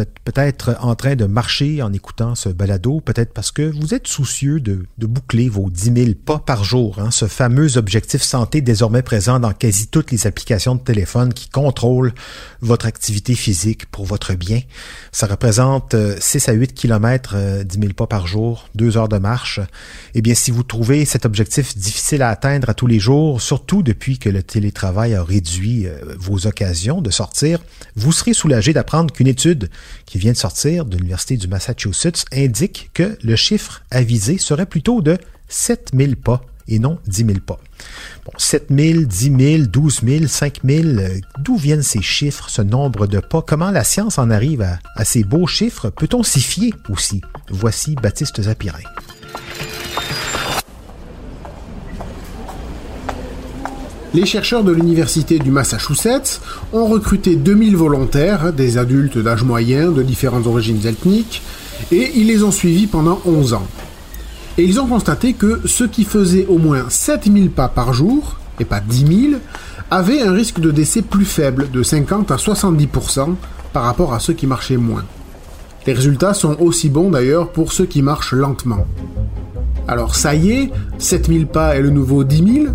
Vous êtes peut-être en train de marcher en écoutant ce balado, peut-être parce que vous êtes soucieux de, boucler vos 10 000 pas par jour, hein, ce fameux objectif santé désormais présent dans quasi toutes les applications de téléphone qui contrôlent votre activité physique pour votre bien. Ça représente 6 euh, à 8 km, 10 000 pas par jour, 2 heures de marche. Eh bien, si vous trouvez cet objectif difficile à atteindre à tous les jours, surtout depuis que le télétravail a réduit euh, vos occasions de sortir, vous serez soulagé d'apprendre qu'une étude qui vient de sortir de l'Université du Massachusetts indique que le chiffre avisé serait plutôt de 7000 pas et non 10 000 pas. Bon, 7 000, 10 000, 12 000, 5 000, d'où viennent ces chiffres, ce nombre de pas? Comment la science en arrive à, à ces beaux chiffres? Peut-on s'y fier aussi? Voici Baptiste Zapirin. Les chercheurs de l'Université du Massachusetts ont recruté 2000 volontaires, des adultes d'âge moyen de différentes origines ethniques, et ils les ont suivis pendant 11 ans. Et ils ont constaté que ceux qui faisaient au moins 7000 pas par jour, et pas 10 000, avaient un risque de décès plus faible, de 50 à 70%, par rapport à ceux qui marchaient moins. Les résultats sont aussi bons d'ailleurs pour ceux qui marchent lentement. Alors ça y est, 7000 pas est le nouveau 10 000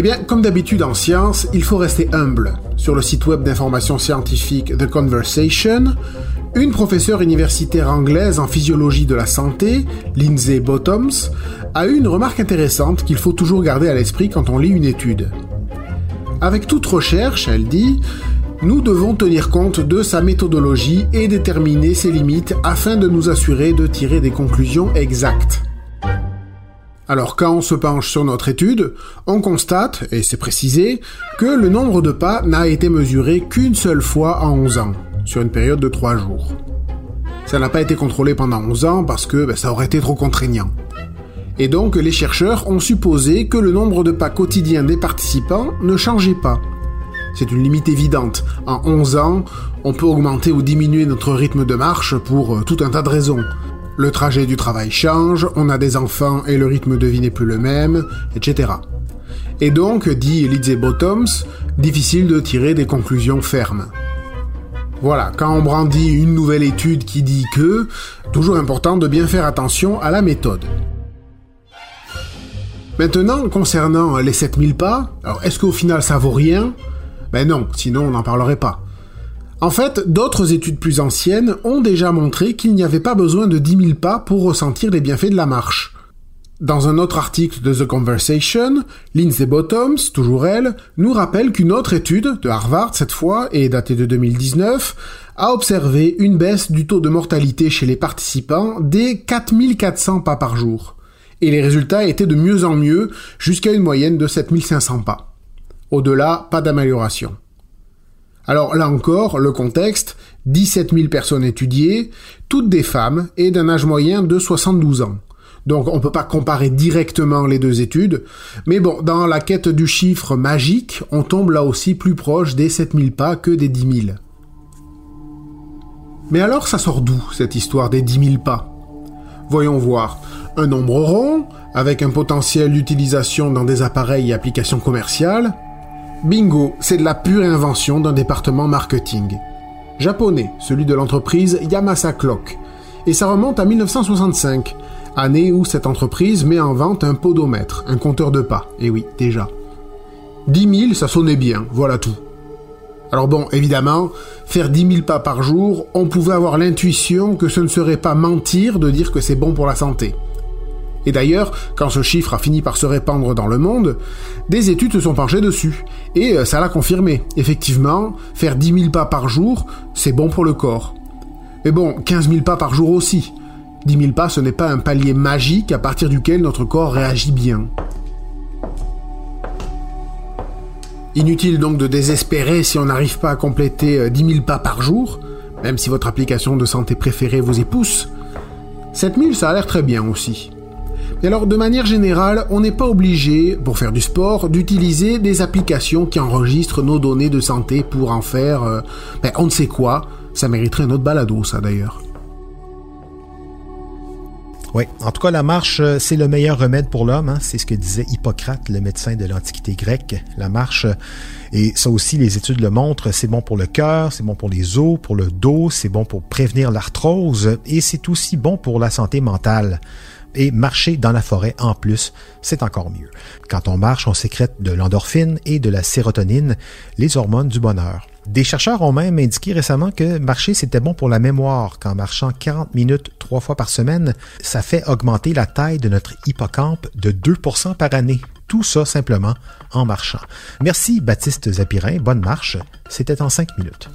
eh bien, comme d'habitude en science, il faut rester humble. Sur le site web d'information scientifique The Conversation, une professeure universitaire anglaise en physiologie de la santé, Lindsay Bottoms, a eu une remarque intéressante qu'il faut toujours garder à l'esprit quand on lit une étude. Avec toute recherche, elle dit, nous devons tenir compte de sa méthodologie et déterminer ses limites afin de nous assurer de tirer des conclusions exactes. Alors quand on se penche sur notre étude, on constate, et c'est précisé, que le nombre de pas n'a été mesuré qu'une seule fois en 11 ans, sur une période de 3 jours. Ça n'a pas été contrôlé pendant 11 ans parce que ben, ça aurait été trop contraignant. Et donc les chercheurs ont supposé que le nombre de pas quotidiens des participants ne changeait pas. C'est une limite évidente. En 11 ans, on peut augmenter ou diminuer notre rythme de marche pour euh, tout un tas de raisons. Le trajet du travail change, on a des enfants et le rythme de vie n'est plus le même, etc. Et donc, dit Lizzie Bottoms, difficile de tirer des conclusions fermes. Voilà, quand on brandit une nouvelle étude qui dit que, toujours important de bien faire attention à la méthode. Maintenant, concernant les 7000 pas, alors est-ce qu'au final ça vaut rien? Ben non, sinon on n'en parlerait pas. En fait, d'autres études plus anciennes ont déjà montré qu'il n'y avait pas besoin de 10 000 pas pour ressentir les bienfaits de la marche. Dans un autre article de The Conversation, Lindsay Bottoms, toujours elle, nous rappelle qu'une autre étude, de Harvard cette fois, et datée de 2019, a observé une baisse du taux de mortalité chez les participants dès 4400 pas par jour. Et les résultats étaient de mieux en mieux, jusqu'à une moyenne de 7500 pas. Au-delà, pas d'amélioration. Alors là encore, le contexte, 17 000 personnes étudiées, toutes des femmes et d'un âge moyen de 72 ans. Donc on ne peut pas comparer directement les deux études, mais bon, dans la quête du chiffre magique, on tombe là aussi plus proche des 7000 pas que des 10 000. Mais alors ça sort d'où cette histoire des 10 000 pas? Voyons voir. Un nombre rond, avec un potentiel d'utilisation dans des appareils et applications commerciales, Bingo, c'est de la pure invention d'un département marketing. Japonais, celui de l'entreprise Yamasa Clock. Et ça remonte à 1965, année où cette entreprise met en vente un podomètre, un compteur de pas. Et oui, déjà. 10 000, ça sonnait bien, voilà tout. Alors bon, évidemment, faire 10 000 pas par jour, on pouvait avoir l'intuition que ce ne serait pas mentir de dire que c'est bon pour la santé. Et d'ailleurs, quand ce chiffre a fini par se répandre dans le monde, des études se sont penchées dessus. Et euh, ça l'a confirmé. Effectivement, faire 10 000 pas par jour, c'est bon pour le corps. Mais bon, 15 000 pas par jour aussi. 10 000 pas, ce n'est pas un palier magique à partir duquel notre corps réagit bien. Inutile donc de désespérer si on n'arrive pas à compléter 10 euh, 000 pas par jour, même si votre application de santé préférée vous y pousse. 7 000, ça a l'air très bien aussi. Et alors, de manière générale, on n'est pas obligé, pour faire du sport, d'utiliser des applications qui enregistrent nos données de santé pour en faire, euh, ben, on ne sait quoi. Ça mériterait un autre balado, ça d'ailleurs. Oui, en tout cas, la marche, euh, c'est le meilleur remède pour l'homme. Hein. C'est ce que disait Hippocrate, le médecin de l'Antiquité grecque. La marche, euh, et ça aussi, les études le montrent, c'est bon pour le cœur, c'est bon pour les os, pour le dos, c'est bon pour prévenir l'arthrose, et c'est aussi bon pour la santé mentale. Et marcher dans la forêt en plus, c'est encore mieux. Quand on marche, on sécrète de l'endorphine et de la sérotonine, les hormones du bonheur. Des chercheurs ont même indiqué récemment que marcher, c'était bon pour la mémoire, qu'en marchant 40 minutes trois fois par semaine, ça fait augmenter la taille de notre hippocampe de 2% par année. Tout ça simplement en marchant. Merci Baptiste Zapirin, bonne marche. C'était en 5 minutes.